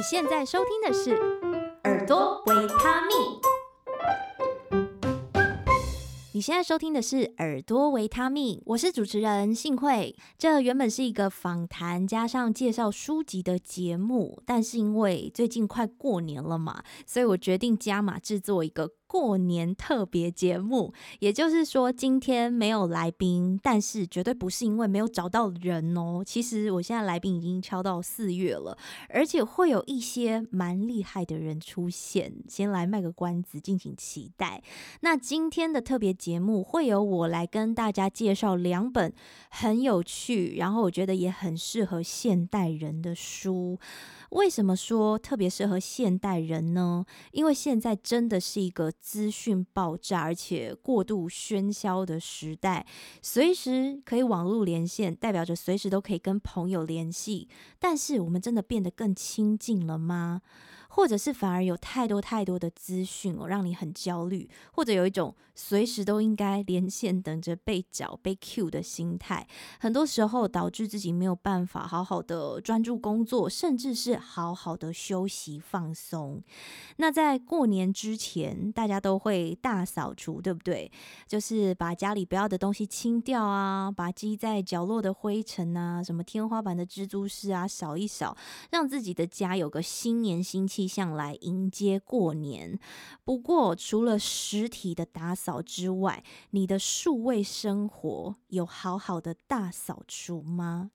你现在收听的是耳朵维他命。你现在收听的是耳朵维他命，我是主持人幸慧。这原本是一个访谈加上介绍书籍的节目，但是因为最近快过年了嘛，所以我决定加码制作一个。过年特别节目，也就是说今天没有来宾，但是绝对不是因为没有找到人哦。其实我现在来宾已经敲到四月了，而且会有一些蛮厉害的人出现。先来卖个关子，敬请期待。那今天的特别节目会由我来跟大家介绍两本很有趣，然后我觉得也很适合现代人的书。为什么说特别适合现代人呢？因为现在真的是一个资讯爆炸而且过度喧嚣的时代，随时可以网络连线，代表着随时都可以跟朋友联系。但是我们真的变得更亲近了吗？或者是反而有太多太多的资讯哦，让你很焦虑，或者有一种随时都应该连线，等着被找、被 cue 的心态，很多时候导致自己没有办法好好的专注工作，甚至是好好的休息放松。那在过年之前，大家都会大扫除，对不对？就是把家里不要的东西清掉啊，把积在角落的灰尘啊，什么天花板的蜘蛛丝啊，扫一扫，让自己的家有个新年新气。气象来迎接过年。不过，除了实体的打扫之外，你的数位生活有好好的大扫除吗？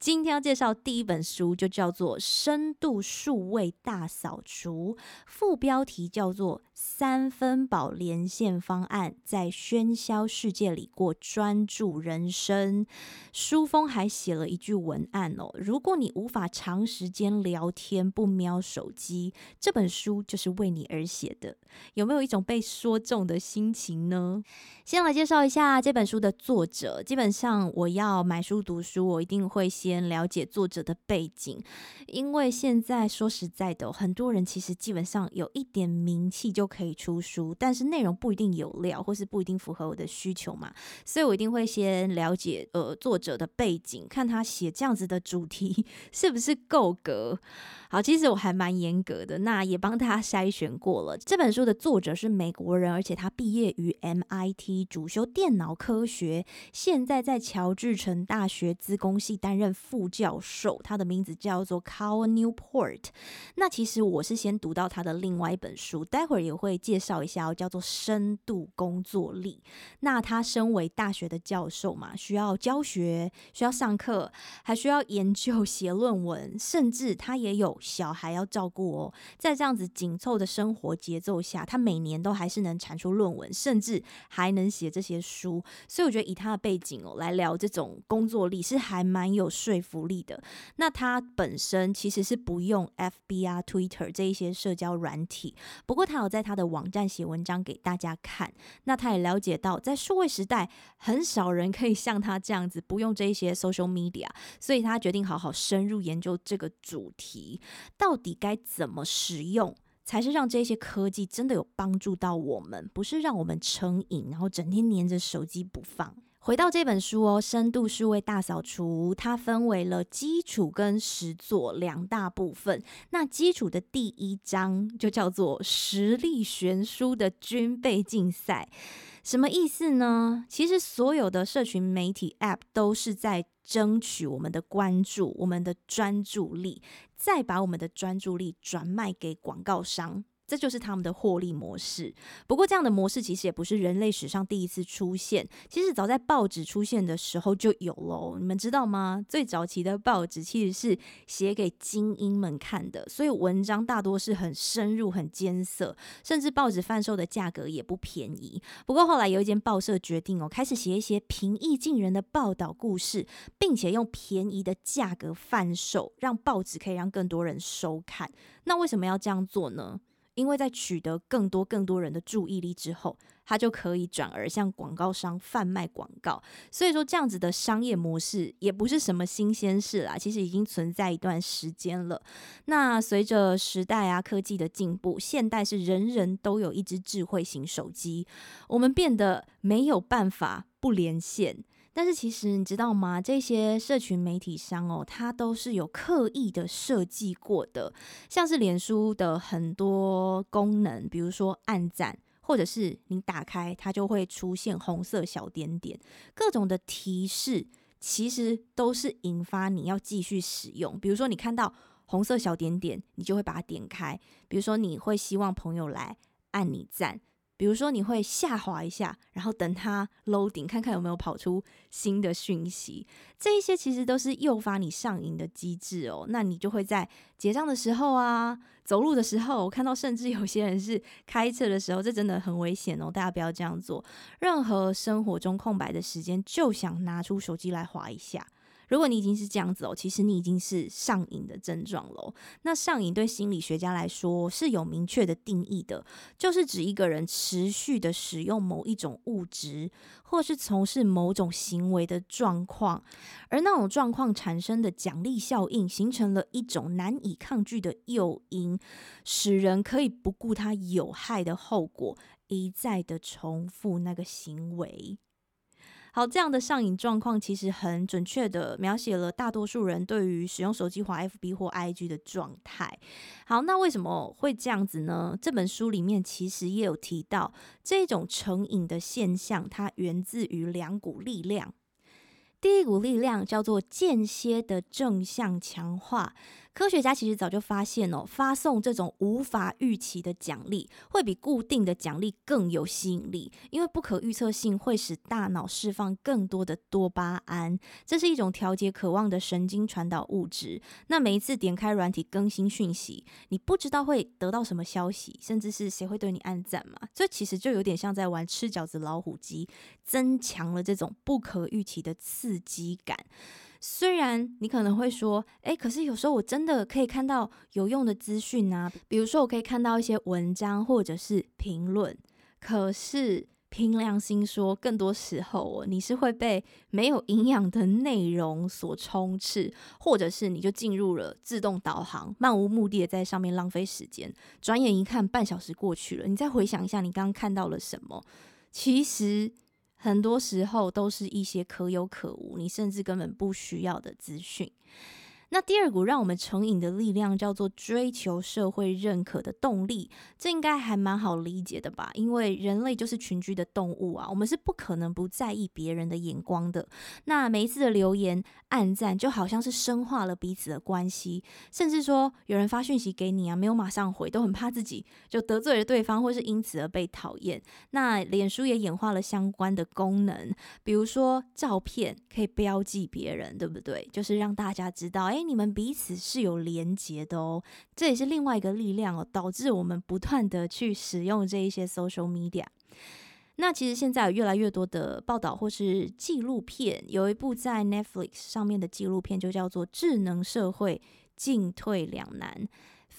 今天要介绍第一本书，就叫做《深度数位大扫除》，副标题叫做“三分饱连线方案，在喧嚣世界里过专注人生”。书封还写了一句文案哦：“如果你无法长时间聊天不瞄手机，这本书就是为你而写的。”有没有一种被说中的心情呢？先来介绍一下这本书的作者。基本上，我要买书读书，我一定。会先了解作者的背景，因为现在说实在的，很多人其实基本上有一点名气就可以出书，但是内容不一定有料，或是不一定符合我的需求嘛，所以我一定会先了解呃作者的背景，看他写这样子的主题 是不是够格。好，其实我还蛮严格的，那也帮他筛选过了。这本书的作者是美国人，而且他毕业于 MIT，主修电脑科学，现在在乔治城大学资工系担任副教授。他的名字叫做 Cal Newport。那其实我是先读到他的另外一本书，待会儿也会介绍一下，叫做《深度工作力》。那他身为大学的教授嘛，需要教学，需要上课，还需要研究、写论文，甚至他也有。小孩要照顾哦，在这样子紧凑的生活节奏下，他每年都还是能产出论文，甚至还能写这些书。所以我觉得以他的背景哦来聊这种工作力是还蛮有说服力的。那他本身其实是不用 FB 啊、Twitter 这一些社交软体，不过他有在他的网站写文章给大家看。那他也了解到，在数位时代，很少人可以像他这样子不用这一些 social media，所以他决定好好深入研究这个主题。到底该怎么使用，才是让这些科技真的有帮助到我们，不是让我们成瘾，然后整天黏着手机不放。回到这本书哦，《深度数位大扫除》，它分为了基础跟实作两大部分。那基础的第一章就叫做“实力悬殊的军备竞赛”。什么意思呢？其实所有的社群媒体 App 都是在争取我们的关注、我们的专注力，再把我们的专注力转卖给广告商。这就是他们的获利模式。不过，这样的模式其实也不是人类史上第一次出现。其实早在报纸出现的时候就有喽。你们知道吗？最早期的报纸其实是写给精英们看的，所以文章大多是很深入、很艰涩，甚至报纸贩售的价格也不便宜。不过后来有一间报社决定哦，开始写一些平易近人的报道故事，并且用便宜的价格贩售，让报纸可以让更多人收看。那为什么要这样做呢？因为在取得更多更多人的注意力之后，他就可以转而向广告商贩卖广告。所以说，这样子的商业模式也不是什么新鲜事啦，其实已经存在一段时间了。那随着时代啊科技的进步，现代是人人都有一支智慧型手机，我们变得没有办法不连线。但是其实你知道吗？这些社群媒体商哦，它都是有刻意的设计过的，像是脸书的很多功能，比如说按赞，或者是你打开它就会出现红色小点点，各种的提示，其实都是引发你要继续使用。比如说你看到红色小点点，你就会把它点开；比如说你会希望朋友来按你赞。比如说，你会下滑一下，然后等它 loading，看看有没有跑出新的讯息。这一些其实都是诱发你上瘾的机制哦。那你就会在结账的时候啊，走路的时候，我看到甚至有些人是 开车的时候，这真的很危险哦。大家不要这样做。任何生活中空白的时间，就想拿出手机来滑一下。如果你已经是这样子哦，其实你已经是上瘾的症状喽。那上瘾对心理学家来说是有明确的定义的，就是指一个人持续的使用某一种物质，或是从事某种行为的状况，而那种状况产生的奖励效应，形成了一种难以抗拒的诱因，使人可以不顾它有害的后果，一再的重复那个行为。好，这样的上瘾状况其实很准确的描写了大多数人对于使用手机滑 FB 或 IG 的状态。好，那为什么会这样子呢？这本书里面其实也有提到，这种成瘾的现象，它源自于两股力量。第一股力量叫做间歇的正向强化。科学家其实早就发现哦，发送这种无法预期的奖励，会比固定的奖励更有吸引力，因为不可预测性会使大脑释放更多的多巴胺，这是一种调节渴望的神经传导物质。那每一次点开软体更新讯息，你不知道会得到什么消息，甚至是谁会对你按赞嘛？这其实就有点像在玩吃饺子老虎机，增强了这种不可预期的刺激感。虽然你可能会说，诶，可是有时候我真的可以看到有用的资讯啊，比如说我可以看到一些文章或者是评论。可是凭良心说，更多时候哦，你是会被没有营养的内容所充斥，或者是你就进入了自动导航，漫无目的的在上面浪费时间。转眼一看，半小时过去了，你再回想一下你刚刚看到了什么，其实。很多时候都是一些可有可无，你甚至根本不需要的资讯。那第二股让我们成瘾的力量叫做追求社会认可的动力，这应该还蛮好理解的吧？因为人类就是群居的动物啊，我们是不可能不在意别人的眼光的。那每一次的留言、按赞，就好像是深化了彼此的关系，甚至说有人发讯息给你啊，没有马上回，都很怕自己就得罪了对方，或是因此而被讨厌。那脸书也演化了相关的功能，比如说照片可以标记别人，对不对？就是让大家知道，哎。你们彼此是有连结的哦，这也是另外一个力量哦，导致我们不断的去使用这一些 social media。那其实现在有越来越多的报道或是纪录片，有一部在 Netflix 上面的纪录片就叫做《智能社会进退两难》。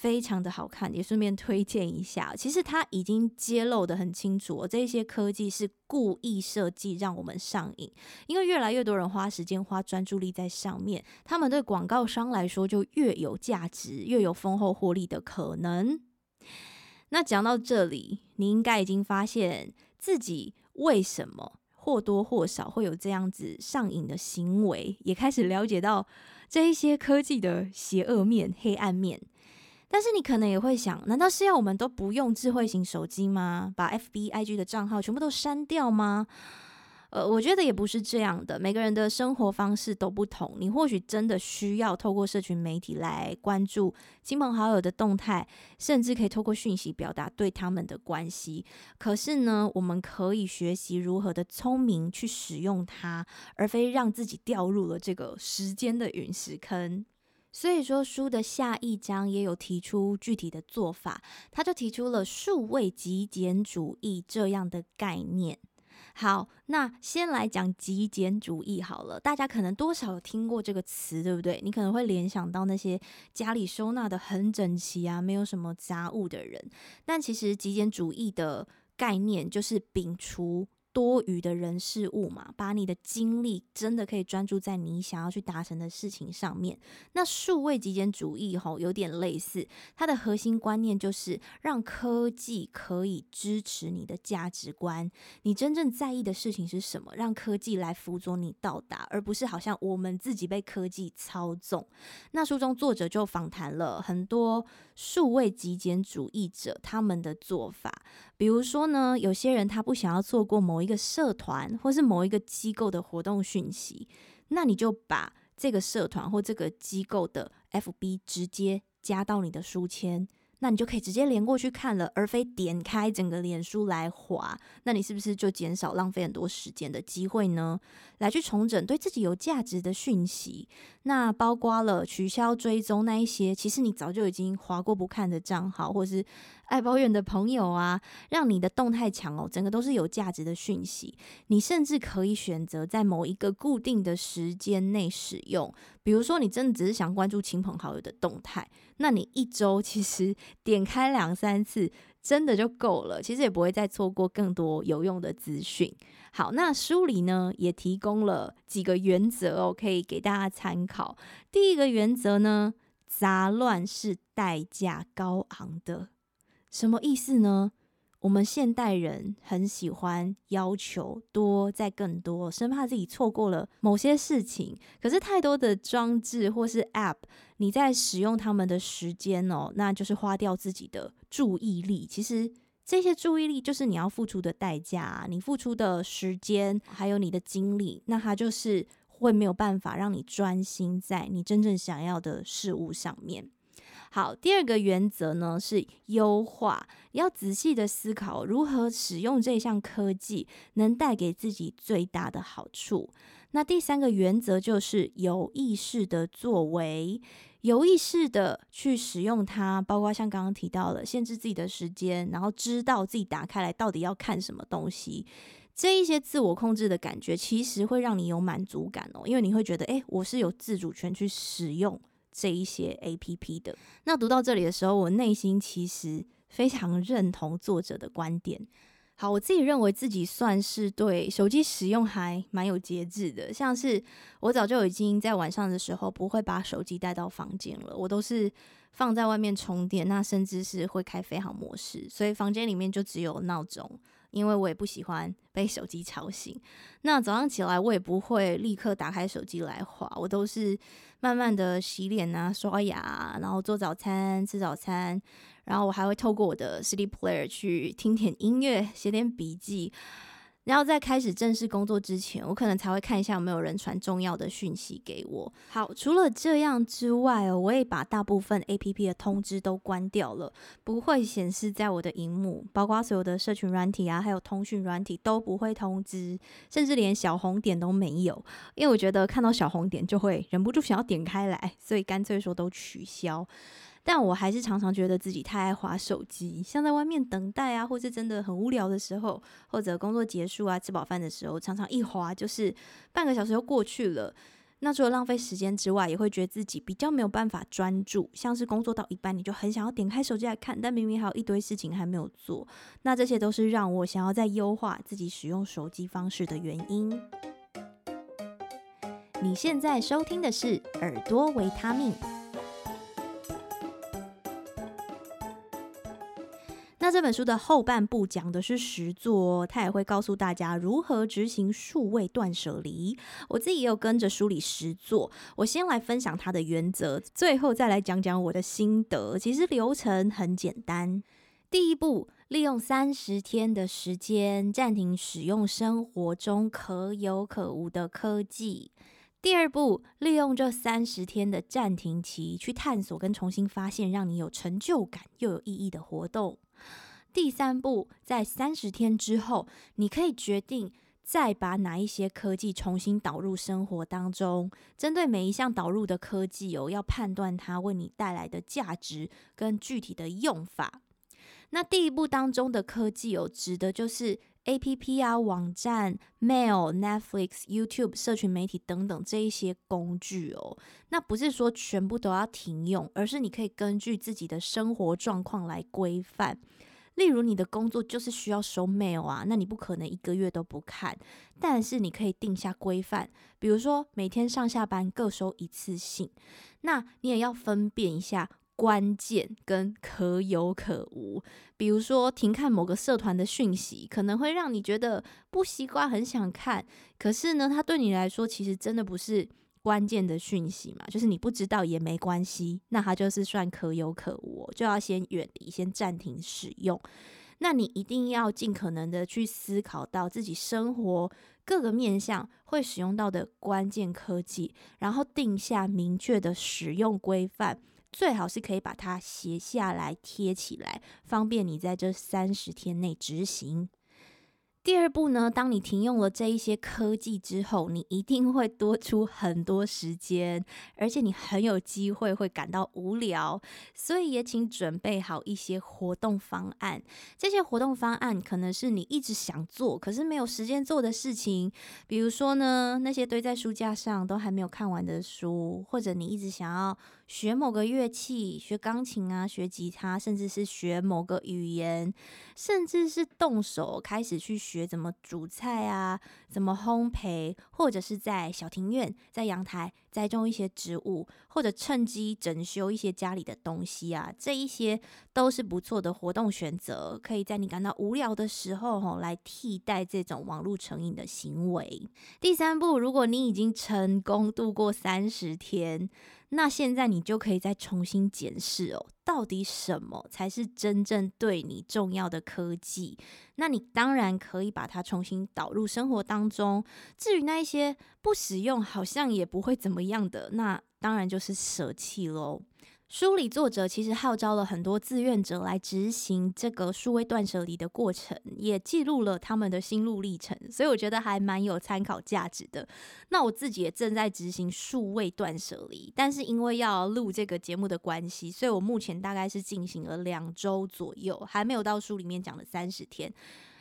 非常的好看，也顺便推荐一下。其实它已经揭露得很清楚，这些科技是故意设计让我们上瘾，因为越来越多人花时间、花专注力在上面，他们对广告商来说就越有价值，越有丰厚获利的可能。那讲到这里，你应该已经发现自己为什么或多或少会有这样子上瘾的行为，也开始了解到这一些科技的邪恶面、黑暗面。但是你可能也会想，难道是要我们都不用智慧型手机吗？把 FB、IG 的账号全部都删掉吗？呃，我觉得也不是这样的。每个人的生活方式都不同，你或许真的需要透过社群媒体来关注亲朋好友的动态，甚至可以透过讯息表达对他们的关系。可是呢，我们可以学习如何的聪明去使用它，而非让自己掉入了这个时间的陨石坑。所以说，书的下一章也有提出具体的做法，他就提出了数位极简主义这样的概念。好，那先来讲极简主义好了，大家可能多少有听过这个词，对不对？你可能会联想到那些家里收纳得很整齐啊，没有什么杂物的人。但其实极简主义的概念就是摒除多余的人事物嘛，把你的精力真的可以专注在你想要去达成的事情上面。那数位极简主义吼，有点类似，它的核心观念就是让科技可以支持你的价值观。你真正在意的事情是什么？让科技来辅佐你到达，而不是好像我们自己被科技操纵。那书中作者就访谈了很多数位极简主义者，他们的做法。比如说呢，有些人他不想要错过某一个社团或是某一个机构的活动讯息，那你就把这个社团或这个机构的 FB 直接加到你的书签。那你就可以直接连过去看了，而非点开整个脸书来划。那你是不是就减少浪费很多时间的机会呢？来去重整对自己有价值的讯息，那包括了取消追踪那一些，其实你早就已经划过不看的账号，或是爱抱怨的朋友啊，让你的动态墙哦，整个都是有价值的讯息。你甚至可以选择在某一个固定的时间内使用，比如说你真的只是想关注亲朋好友的动态，那你一周其实。点开两三次，真的就够了。其实也不会再错过更多有用的资讯。好，那书里呢也提供了几个原则哦，可以给大家参考。第一个原则呢，杂乱是代价高昂的。什么意思呢？我们现代人很喜欢要求多再更多，生怕自己错过了某些事情。可是太多的装置或是 App，你在使用他们的时间哦，那就是花掉自己的注意力。其实这些注意力就是你要付出的代价，你付出的时间还有你的精力，那它就是会没有办法让你专心在你真正想要的事物上面。好，第二个原则呢是优化，要仔细的思考如何使用这项科技能带给自己最大的好处。那第三个原则就是有意识的作为，有意识的去使用它，包括像刚刚提到的，限制自己的时间，然后知道自己打开来到底要看什么东西，这一些自我控制的感觉，其实会让你有满足感哦，因为你会觉得，诶，我是有自主权去使用。这一些 APP 的。那读到这里的时候，我内心其实非常认同作者的观点。好，我自己认为自己算是对手机使用还蛮有节制的，像是我早就已经在晚上的时候不会把手机带到房间了，我都是放在外面充电，那甚至是会开飞行模式，所以房间里面就只有闹钟。因为我也不喜欢被手机吵醒，那早上起来我也不会立刻打开手机来划，我都是慢慢的洗脸啊、刷牙，然后做早餐、吃早餐，然后我还会透过我的 CD player 去听点音乐、写点笔记。然后在开始正式工作之前，我可能才会看一下有没有人传重要的讯息给我。好，除了这样之外哦，我也把大部分 APP 的通知都关掉了，不会显示在我的荧幕，包括所有的社群软体啊，还有通讯软体都不会通知，甚至连小红点都没有，因为我觉得看到小红点就会忍不住想要点开来，所以干脆说都取消。但我还是常常觉得自己太爱滑手机，像在外面等待啊，或是真的很无聊的时候，或者工作结束啊，吃饱饭的时候，常常一滑就是半个小时又过去了。那除了浪费时间之外，也会觉得自己比较没有办法专注，像是工作到一半，你就很想要点开手机来看，但明明还有一堆事情还没有做。那这些都是让我想要再优化自己使用手机方式的原因。你现在收听的是耳朵维他命。这本书的后半部讲的是实作，他也会告诉大家如何执行数位断舍离。我自己也有跟着梳理实作，我先来分享他的原则，最后再来讲讲我的心得。其实流程很简单，第一步，利用三十天的时间暂停使用生活中可有可无的科技。第二步，利用这三十天的暂停期去探索跟重新发现让你有成就感又有意义的活动。第三步，在三十天之后，你可以决定再把哪一些科技重新导入生活当中。针对每一项导入的科技哦，要判断它为你带来的价值跟具体的用法。那第一步当中的科技哦，指的就是 APP 啊、网站、Mail、Netflix、YouTube、社群媒体等等这一些工具哦。那不是说全部都要停用，而是你可以根据自己的生活状况来规范。例如你的工作就是需要收 mail 啊，那你不可能一个月都不看，但是你可以定下规范，比如说每天上下班各收一次信，那你也要分辨一下。关键跟可有可无，比如说停看某个社团的讯息，可能会让你觉得不习惯，很想看。可是呢，它对你来说其实真的不是关键的讯息嘛，就是你不知道也没关系，那它就是算可有可无，就要先远离，先暂停使用。那你一定要尽可能的去思考到自己生活各个面向会使用到的关键科技，然后定下明确的使用规范。最好是可以把它写下来贴起来，方便你在这三十天内执行。第二步呢，当你停用了这一些科技之后，你一定会多出很多时间，而且你很有机会会感到无聊，所以也请准备好一些活动方案。这些活动方案可能是你一直想做，可是没有时间做的事情，比如说呢，那些堆在书架上都还没有看完的书，或者你一直想要学某个乐器，学钢琴啊，学吉他，甚至是学某个语言，甚至是动手开始去学。怎么煮菜啊，怎么烘焙，或者是在小庭院、在阳台栽种一些植物，或者趁机整修一些家里的东西啊，这一些都是不错的活动选择，可以在你感到无聊的时候吼，来替代这种网络成瘾的行为。第三步，如果你已经成功度过三十天。那现在你就可以再重新检视哦，到底什么才是真正对你重要的科技？那你当然可以把它重新导入生活当中。至于那一些不使用，好像也不会怎么样的，那当然就是舍弃喽。书里作者其实号召了很多志愿者来执行这个数位断舍离的过程，也记录了他们的心路历程，所以我觉得还蛮有参考价值的。那我自己也正在执行数位断舍离，但是因为要录这个节目的关系，所以我目前大概是进行了两周左右，还没有到书里面讲的三十天。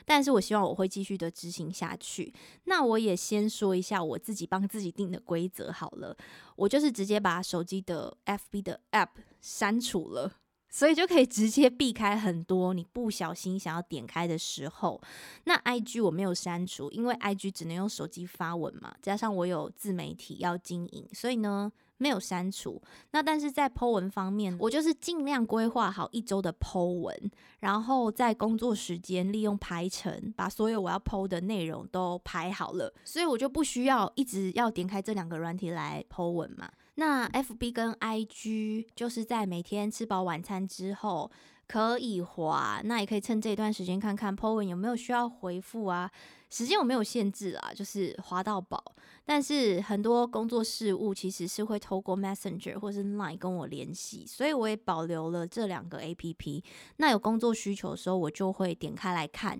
但是我希望我会继续的执行下去。那我也先说一下我自己帮自己定的规则好了，我就是直接把手机的 FB 的 App 删除了，所以就可以直接避开很多你不小心想要点开的时候。那 IG 我没有删除，因为 IG 只能用手机发文嘛，加上我有自媒体要经营，所以呢。没有删除，那但是在 po 文方面，我就是尽量规划好一周的 po 文，然后在工作时间利用排程，把所有我要 po 的内容都排好了，所以我就不需要一直要点开这两个软体来 po 文嘛。那 FB 跟 IG 就是在每天吃饱晚餐之后。可以滑，那也可以趁这段时间看看 po 文有没有需要回复啊。时间我没有限制啊，就是滑到饱。但是很多工作事务其实是会透过 Messenger 或是 Line 跟我联系，所以我也保留了这两个 APP。那有工作需求的时候，我就会点开来看。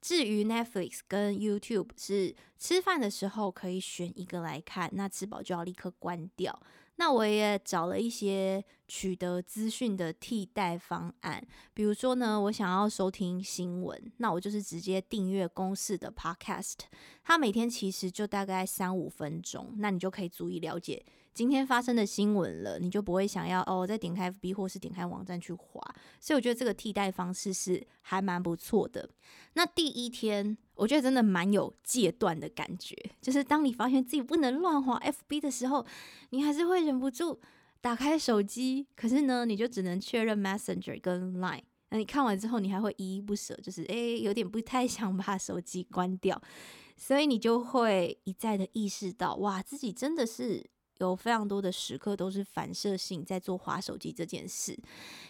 至于 Netflix 跟 YouTube 是吃饭的时候可以选一个来看，那吃饱就要立刻关掉。那我也找了一些取得资讯的替代方案，比如说呢，我想要收听新闻，那我就是直接订阅公式的 Podcast，它每天其实就大概三五分钟，那你就可以足以了解今天发生的新闻了，你就不会想要哦再点开 FB 或是点开网站去滑，所以我觉得这个替代方式是还蛮不错的。那第一天，我觉得真的蛮有戒断的感觉，就是当你发现自己不能乱滑 FB 的时候，你还是会忍不住打开手机，可是呢，你就只能确认 Messenger 跟 Line。那你看完之后，你还会依依不舍，就是诶，有点不太想把手机关掉，所以你就会一再的意识到，哇，自己真的是。有非常多的时刻都是反射性在做滑手机这件事，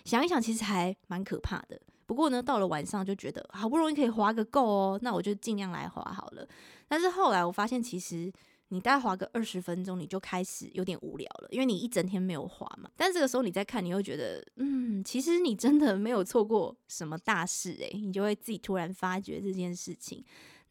想一想其实还蛮可怕的。不过呢，到了晚上就觉得好不容易可以滑个够哦，那我就尽量来滑好了。但是后来我发现，其实你大概滑个二十分钟，你就开始有点无聊了，因为你一整天没有滑嘛。但这个时候你再看，你会觉得，嗯，其实你真的没有错过什么大事诶，你就会自己突然发觉这件事情。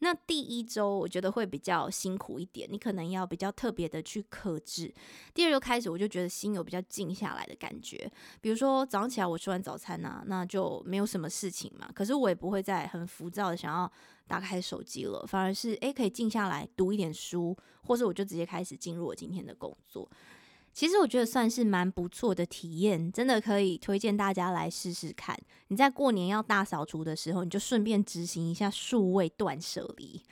那第一周我觉得会比较辛苦一点，你可能要比较特别的去克制。第二周开始，我就觉得心有比较静下来的感觉。比如说早上起来我吃完早餐啊，那就没有什么事情嘛。可是我也不会再很浮躁的想要打开手机了，反而是诶可以静下来读一点书，或是我就直接开始进入我今天的工作。其实我觉得算是蛮不错的体验，真的可以推荐大家来试试看。你在过年要大扫除的时候，你就顺便执行一下数位断舍离。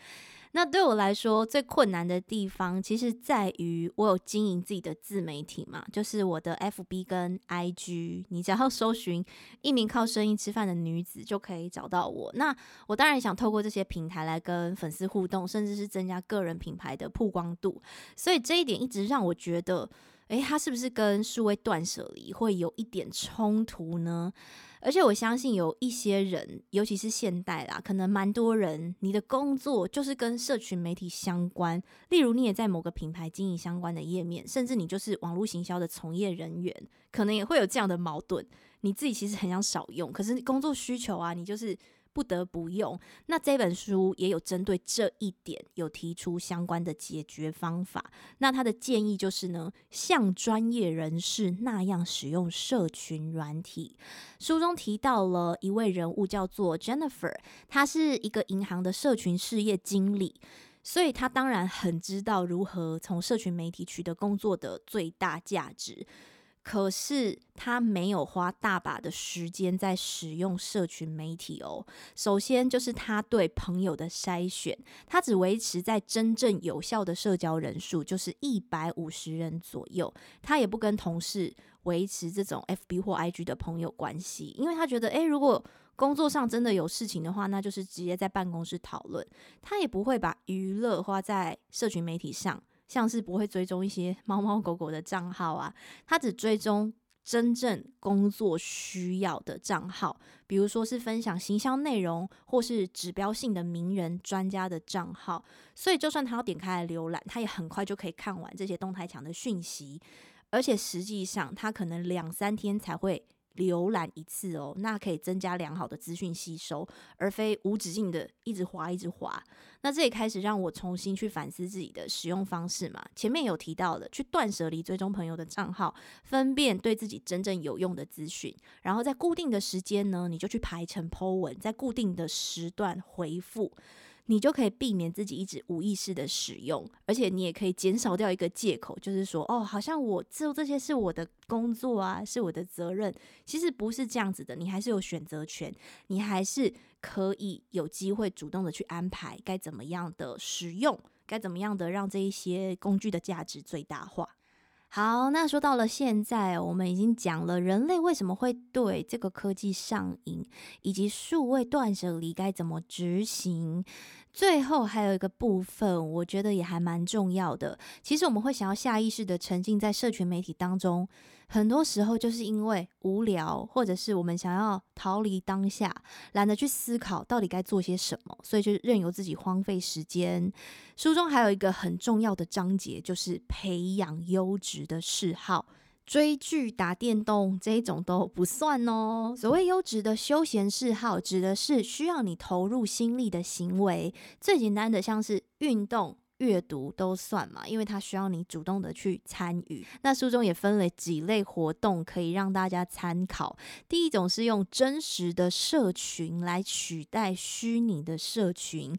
那对我来说最困难的地方，其实在于我有经营自己的自媒体嘛，就是我的 FB 跟 IG。你只要搜寻一名靠声音吃饭的女子，就可以找到我。那我当然想透过这些平台来跟粉丝互动，甚至是增加个人品牌的曝光度。所以这一点一直让我觉得。诶，他是不是跟数位断舍离会有一点冲突呢？而且我相信有一些人，尤其是现代啦，可能蛮多人，你的工作就是跟社群媒体相关。例如，你也在某个品牌经营相关的页面，甚至你就是网络行销的从业人员，可能也会有这样的矛盾。你自己其实很想少用，可是工作需求啊，你就是。不得不用。那这本书也有针对这一点，有提出相关的解决方法。那他的建议就是呢，像专业人士那样使用社群软体。书中提到了一位人物叫做 Jennifer，她是一个银行的社群事业经理，所以他当然很知道如何从社群媒体取得工作的最大价值。可是他没有花大把的时间在使用社群媒体哦。首先就是他对朋友的筛选，他只维持在真正有效的社交人数，就是一百五十人左右。他也不跟同事维持这种 FB 或 IG 的朋友关系，因为他觉得，诶，如果工作上真的有事情的话，那就是直接在办公室讨论。他也不会把娱乐花在社群媒体上。像是不会追踪一些猫猫狗狗的账号啊，他只追踪真正工作需要的账号，比如说是分享行销内容或是指标性的名人专家的账号。所以就算他要点开来浏览，他也很快就可以看完这些动态墙的讯息，而且实际上他可能两三天才会。浏览一次哦，那可以增加良好的资讯吸收，而非无止境的一直滑一直滑。那这也开始让我重新去反思自己的使用方式嘛。前面有提到的，去断舍离追踪朋友的账号，分辨对自己真正有用的资讯，然后在固定的时间呢，你就去排成 po 文，在固定的时段回复。你就可以避免自己一直无意识的使用，而且你也可以减少掉一个借口，就是说，哦，好像我做这些是我的工作啊，是我的责任。其实不是这样子的，你还是有选择权，你还是可以有机会主动的去安排该怎么样的使用，该怎么样的让这一些工具的价值最大化。好，那说到了现在，我们已经讲了人类为什么会对这个科技上瘾，以及数位断舍离该怎么执行。最后还有一个部分，我觉得也还蛮重要的。其实我们会想要下意识的沉浸在社群媒体当中，很多时候就是因为无聊，或者是我们想要逃离当下，懒得去思考到底该做些什么，所以就任由自己荒废时间。书中还有一个很重要的章节，就是培养优质的嗜好。追剧、打电动这一种都不算哦。所谓优质的休闲嗜好，指的是需要你投入心力的行为。最简单的，像是运动、阅读都算嘛，因为它需要你主动的去参与。那书中也分了几类活动可以让大家参考。第一种是用真实的社群来取代虚拟的社群，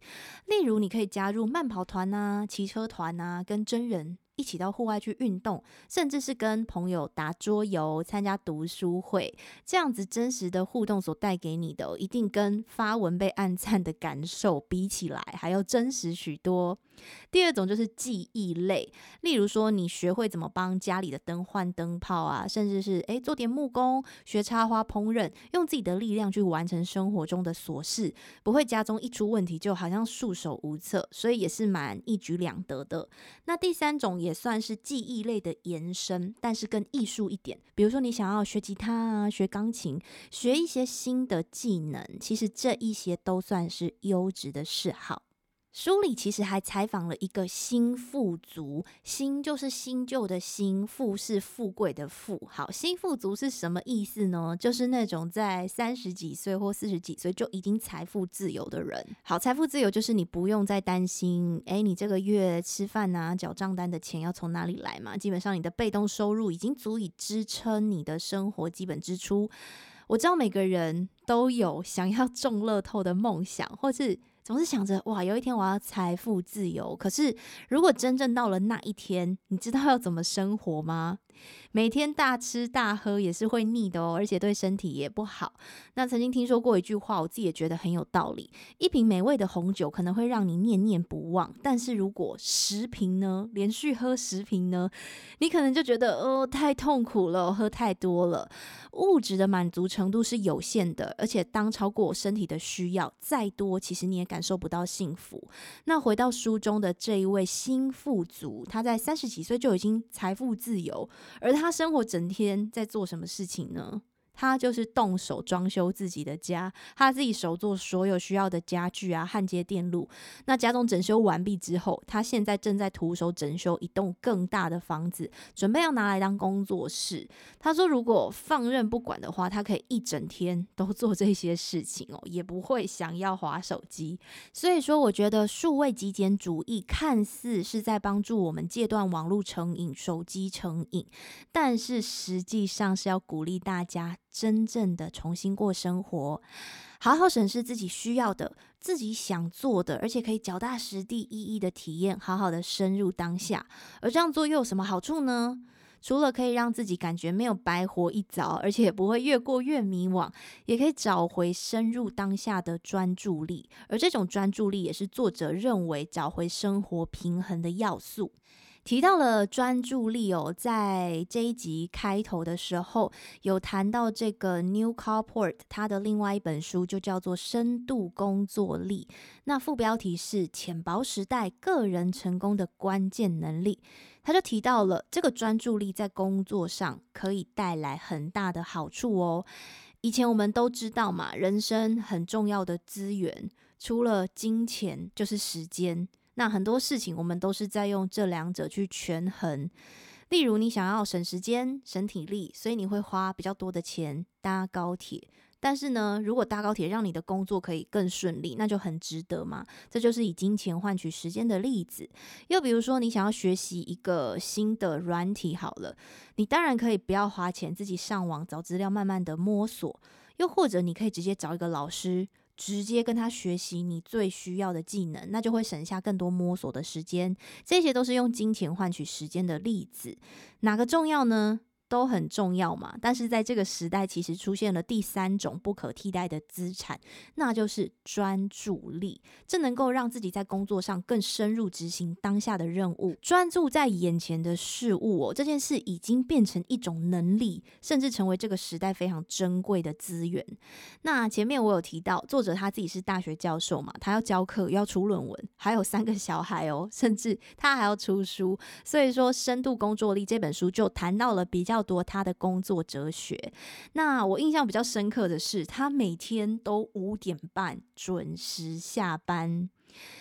例如你可以加入慢跑团啊、骑车团啊，跟真人。一起到户外去运动，甚至是跟朋友打桌游、参加读书会，这样子真实的互动所带给你的，一定跟发文被暗赞的感受比起来还要真实许多。第二种就是记忆类，例如说你学会怎么帮家里的灯换灯泡啊，甚至是诶做点木工、学插花、烹饪，用自己的力量去完成生活中的琐事，不会家中一出问题就好像束手无策，所以也是蛮一举两得的。那第三种也算是记忆类的延伸，但是更艺术一点，比如说你想要学吉他啊、学钢琴、学一些新的技能，其实这一些都算是优质的嗜好。书里其实还采访了一个新富族，新就是新旧的新，富是富贵的富。好，新富族是什么意思呢？就是那种在三十几岁或四十几岁就已经财富自由的人。好，财富自由就是你不用再担心，诶，你这个月吃饭啊、缴账单的钱要从哪里来嘛？基本上你的被动收入已经足以支撑你的生活基本支出。我知道每个人都有想要中乐透的梦想，或是。总是想着哇，有一天我要财富自由。可是，如果真正到了那一天，你知道要怎么生活吗？每天大吃大喝也是会腻的哦，而且对身体也不好。那曾经听说过一句话，我自己也觉得很有道理：一瓶美味的红酒可能会让你念念不忘，但是如果十瓶呢，连续喝十瓶呢，你可能就觉得哦，太痛苦了，喝太多了。物质的满足程度是有限的，而且当超过我身体的需要再多，其实你也感受不到幸福。那回到书中的这一位新富族，他在三十几岁就已经财富自由，而他生活整天在做什么事情呢？他就是动手装修自己的家，他自己手做所有需要的家具啊，焊接电路。那家中整修完毕之后，他现在正在徒手整修一栋更大的房子，准备要拿来当工作室。他说，如果放任不管的话，他可以一整天都做这些事情哦，也不会想要滑手机。所以说，我觉得数位极简主义看似是在帮助我们戒断网络成瘾、手机成瘾，但是实际上是要鼓励大家。真正的重新过生活，好好审视自己需要的、自己想做的，而且可以脚踏实地、一一的体验，好好的深入当下。而这样做又有什么好处呢？除了可以让自己感觉没有白活一遭，而且不会越过越迷惘，也可以找回深入当下的专注力。而这种专注力，也是作者认为找回生活平衡的要素。提到了专注力哦，在这一集开头的时候有谈到这个 New Carport，他的另外一本书就叫做《深度工作力》，那副标题是“浅薄时代个人成功的关键能力”。他就提到了这个专注力在工作上可以带来很大的好处哦。以前我们都知道嘛，人生很重要的资源除了金钱就是时间。那很多事情，我们都是在用这两者去权衡。例如，你想要省时间、省体力，所以你会花比较多的钱搭高铁。但是呢，如果搭高铁让你的工作可以更顺利，那就很值得嘛。这就是以金钱换取时间的例子。又比如说，你想要学习一个新的软体，好了，你当然可以不要花钱，自己上网找资料，慢慢的摸索。又或者，你可以直接找一个老师。直接跟他学习你最需要的技能，那就会省下更多摸索的时间。这些都是用金钱换取时间的例子，哪个重要呢？都很重要嘛，但是在这个时代，其实出现了第三种不可替代的资产，那就是专注力。这能够让自己在工作上更深入执行当下的任务，专注在眼前的事物哦。这件事已经变成一种能力，甚至成为这个时代非常珍贵的资源。那前面我有提到，作者他自己是大学教授嘛，他要教课，要出论文，还有三个小孩哦，甚至他还要出书。所以说，《深度工作力》这本书就谈到了比较。多他的工作哲学，那我印象比较深刻的是，他每天都五点半准时下班。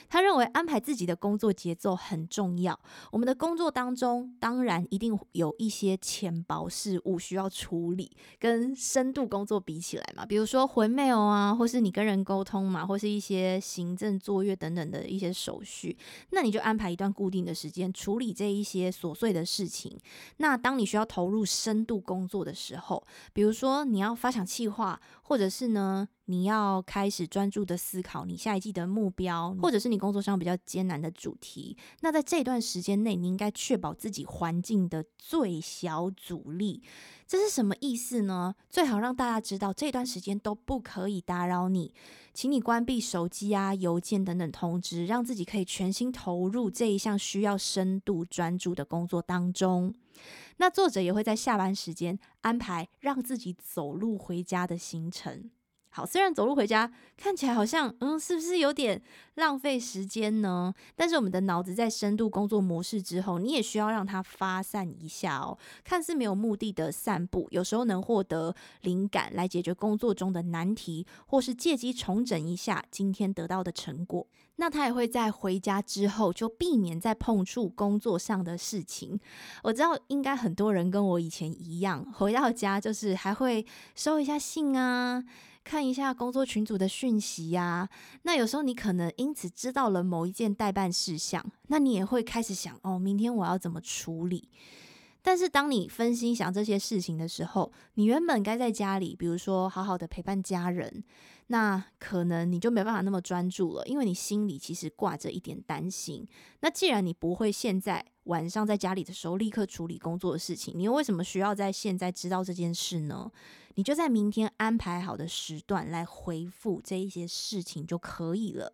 他认为安排自己的工作节奏很重要。我们的工作当中，当然一定有一些浅薄事务需要处理，跟深度工作比起来嘛，比如说回 mail 啊，或是你跟人沟通嘛，或是一些行政作业等等的一些手续，那你就安排一段固定的时间处理这一些琐碎的事情。那当你需要投入深度工作的时候，比如说你要发想企划，或者是呢，你要开始专注的思考你下一季的目标，或者是你工作上比较艰难的主题。那在这段时间内，你应该确保自己环境的最小阻力。这是什么意思呢？最好让大家知道这段时间都不可以打扰你，请你关闭手机啊、邮件等等通知，让自己可以全心投入这一项需要深度专注的工作当中。那作者也会在下班时间安排让自己走路回家的行程。好，虽然走路回家看起来好像，嗯，是不是有点浪费时间呢？但是我们的脑子在深度工作模式之后，你也需要让它发散一下哦。看似没有目的的散步，有时候能获得灵感来解决工作中的难题，或是借机重整一下今天得到的成果。那他也会在回家之后就避免再碰触工作上的事情。我知道应该很多人跟我以前一样，回到家就是还会收一下信啊。看一下工作群组的讯息呀，那有时候你可能因此知道了某一件待办事项，那你也会开始想哦，明天我要怎么处理？但是当你分心想这些事情的时候，你原本该在家里，比如说好好的陪伴家人，那可能你就没办法那么专注了，因为你心里其实挂着一点担心。那既然你不会现在晚上在家里的时候立刻处理工作的事情，你又为什么需要在现在知道这件事呢？你就在明天安排好的时段来回复这一些事情就可以了。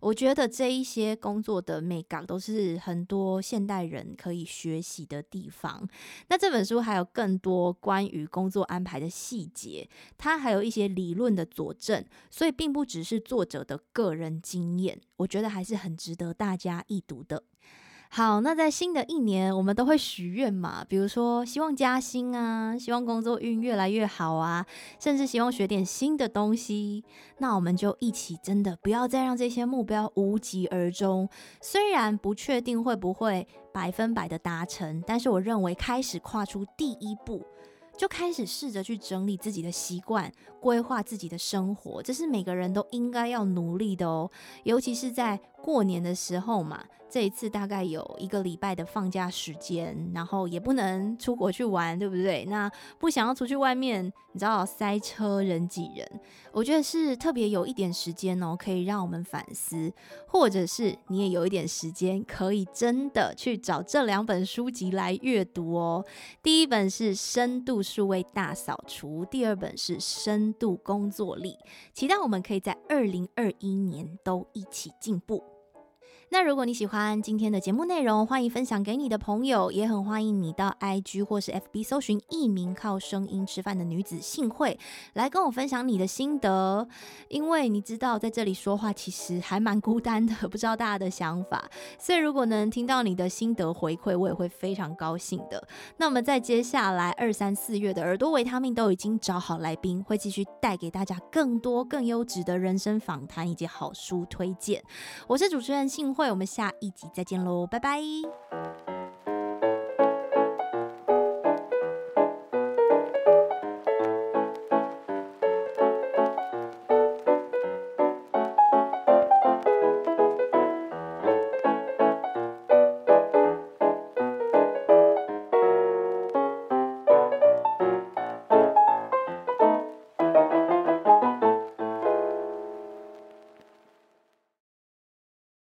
我觉得这一些工作的美感都是很多现代人可以学习的地方。那这本书还有更多关于工作安排的细节，它还有一些理论的佐证，所以并不只是作者的个人经验。我觉得还是很值得大家一读的。好，那在新的一年，我们都会许愿嘛，比如说希望加薪啊，希望工作运越来越好啊，甚至希望学点新的东西。那我们就一起，真的不要再让这些目标无疾而终。虽然不确定会不会百分百的达成，但是我认为开始跨出第一步，就开始试着去整理自己的习惯，规划自己的生活，这是每个人都应该要努力的哦，尤其是在过年的时候嘛。这一次大概有一个礼拜的放假时间，然后也不能出国去玩，对不对？那不想要出去外面，你知道塞车人挤人，我觉得是特别有一点时间哦，可以让我们反思，或者是你也有一点时间，可以真的去找这两本书籍来阅读哦。第一本是《深度数位大扫除》，第二本是《深度工作力》，期待我们可以在二零二一年都一起进步。那如果你喜欢今天的节目内容，欢迎分享给你的朋友，也很欢迎你到 IG 或是 FB 搜寻“一名靠声音吃饭的女子幸会”来跟我分享你的心得。因为你知道，在这里说话其实还蛮孤单的，不知道大家的想法，所以如果能听到你的心得回馈，我也会非常高兴的。那么在接下来二三四月的耳朵维他命都已经找好来宾，会继续带给大家更多更优质的人生访谈以及好书推荐。我是主持人幸。我们下一集再见喽，拜拜。